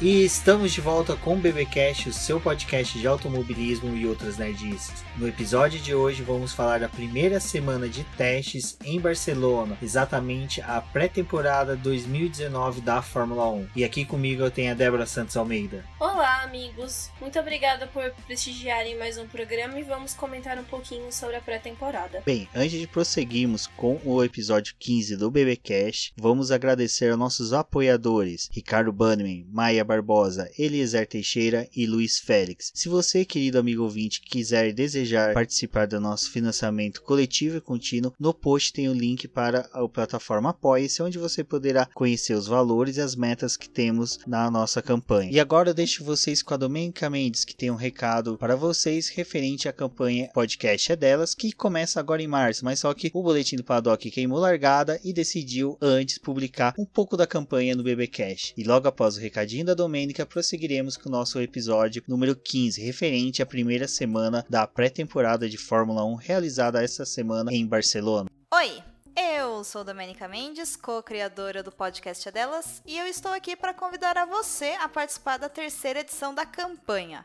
E estamos de volta com o BBcast, o seu podcast de automobilismo e outras nerdices. No episódio de hoje vamos falar da primeira semana de testes em Barcelona, exatamente a pré-temporada 2019 da Fórmula 1. E aqui comigo eu tenho a Débora Santos Almeida. Olá, amigos. Muito obrigada por prestigiarem mais um programa e vamos comentar um pouquinho sobre a pré-temporada. Bem, antes de prosseguirmos com o episódio 15 do BBcast, vamos agradecer aos nossos apoiadores, Ricardo Bannerman, Maia Barbosa, Eliezer Teixeira e Luiz Félix. Se você, querido amigo ouvinte, quiser desejar participar do nosso financiamento coletivo e contínuo, no post tem o link para a plataforma Apoia-se, onde você poderá conhecer os valores e as metas que temos na nossa campanha. E agora eu deixo vocês com a Domênica Mendes, que tem um recado para vocês referente à campanha Podcast é Delas, que começa agora em março, mas só que o Boletim do Paddock queimou largada e decidiu antes publicar um pouco da campanha no BBcast. E logo após o recadinho da Domênica, prosseguiremos com o nosso episódio número 15, referente à primeira semana da pré-temporada de Fórmula 1 realizada esta semana em Barcelona. Oi! Eu sou Domênica Mendes, co-criadora do podcast Delas, e eu estou aqui para convidar a você a participar da terceira edição da campanha.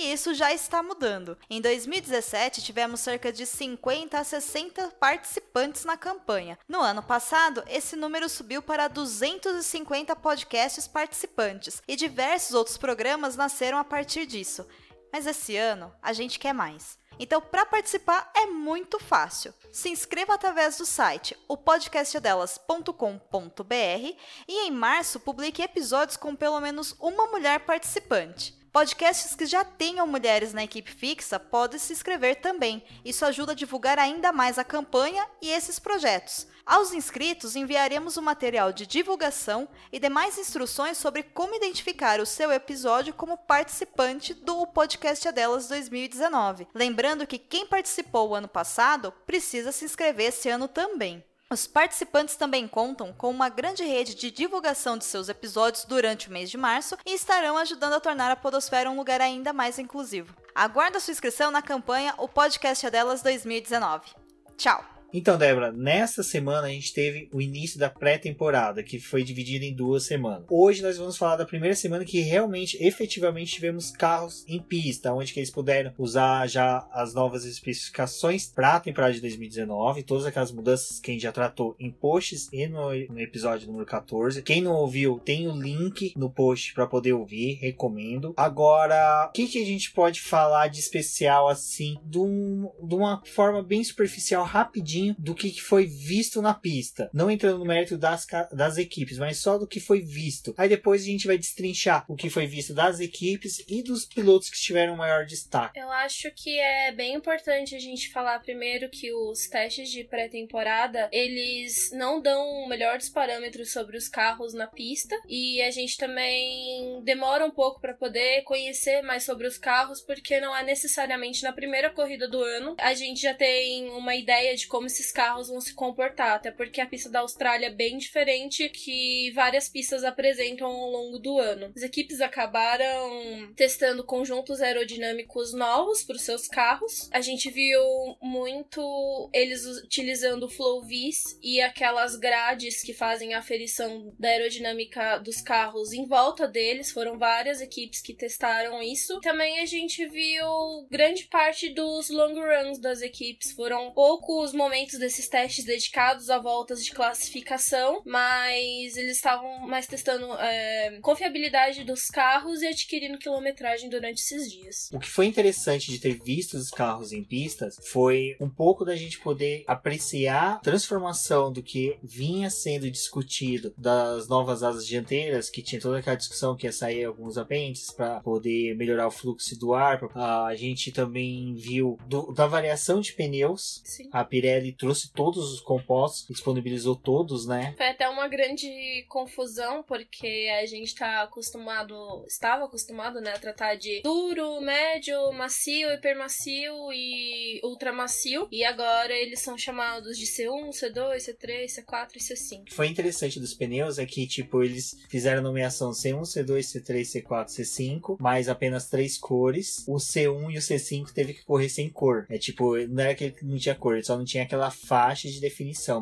e isso já está mudando. Em 2017, tivemos cerca de 50 a 60 participantes na campanha. No ano passado, esse número subiu para 250 podcasts participantes e diversos outros programas nasceram a partir disso. Mas esse ano, a gente quer mais. Então, para participar é muito fácil. Se inscreva através do site opodcastdelas.com.br e em março publique episódios com pelo menos uma mulher participante. Podcasts que já tenham mulheres na equipe fixa podem se inscrever também. Isso ajuda a divulgar ainda mais a campanha e esses projetos. Aos inscritos, enviaremos o um material de divulgação e demais instruções sobre como identificar o seu episódio como participante do Podcast Adelas 2019. Lembrando que quem participou o ano passado precisa se inscrever esse ano também. Os participantes também contam com uma grande rede de divulgação de seus episódios durante o mês de março e estarão ajudando a tornar a Podosfera um lugar ainda mais inclusivo. Aguarda sua inscrição na campanha O Podcast é Delas 2019. Tchau! Então, Débora, nessa semana a gente teve o início da pré-temporada, que foi dividida em duas semanas. Hoje nós vamos falar da primeira semana que realmente, efetivamente, tivemos carros em pista, onde eles puderam usar já as novas especificações para a temporada de 2019, todas aquelas mudanças que a gente já tratou em posts e no, no episódio número 14. Quem não ouviu, tem o link no post para poder ouvir, recomendo. Agora, o que, que a gente pode falar de especial assim, de, um, de uma forma bem superficial, rapidinho? Pouquinho do que foi visto na pista. Não entrando no mérito das, das equipes, mas só do que foi visto. Aí depois a gente vai destrinchar o que foi visto das equipes e dos pilotos que tiveram maior destaque. Eu acho que é bem importante a gente falar primeiro que os testes de pré-temporada, eles não dão melhores parâmetros sobre os carros na pista e a gente também demora um pouco para poder conhecer mais sobre os carros porque não é necessariamente na primeira corrida do ano. A gente já tem uma ideia de como esses carros vão se comportar, até porque a pista da Austrália é bem diferente que várias pistas apresentam ao longo do ano. As equipes acabaram testando conjuntos aerodinâmicos novos para os seus carros. A gente viu muito eles utilizando o Flow Vis e aquelas grades que fazem a aferição da aerodinâmica dos carros em volta deles. Foram várias equipes que testaram isso. Também a gente viu grande parte dos long runs das equipes. Foram poucos momentos momentos desses testes dedicados a voltas de classificação, mas eles estavam mais testando é, confiabilidade dos carros e adquirindo quilometragem durante esses dias. O que foi interessante de ter visto os carros em pistas foi um pouco da gente poder apreciar a transformação do que vinha sendo discutido das novas asas dianteiras, que tinha toda aquela discussão que ia sair alguns apêndices para poder melhorar o fluxo do ar. A gente também viu do, da variação de pneus. Sim. A Pirelli ele trouxe todos os compostos, disponibilizou todos, né? Foi até uma grande confusão, porque a gente tá acostumado, estava acostumado, né, a tratar de duro, médio, macio, hipermacio e ultramacio. E agora eles são chamados de C1, C2, C3, C4 e C5. Foi interessante dos pneus é que, tipo, eles fizeram nomeação C1, C2, C3, C4, C5, mais apenas três cores. O C1 e o C5 teve que correr sem cor. É tipo, não era que ele não tinha cor, ele só não tinha aquela faixa de definição.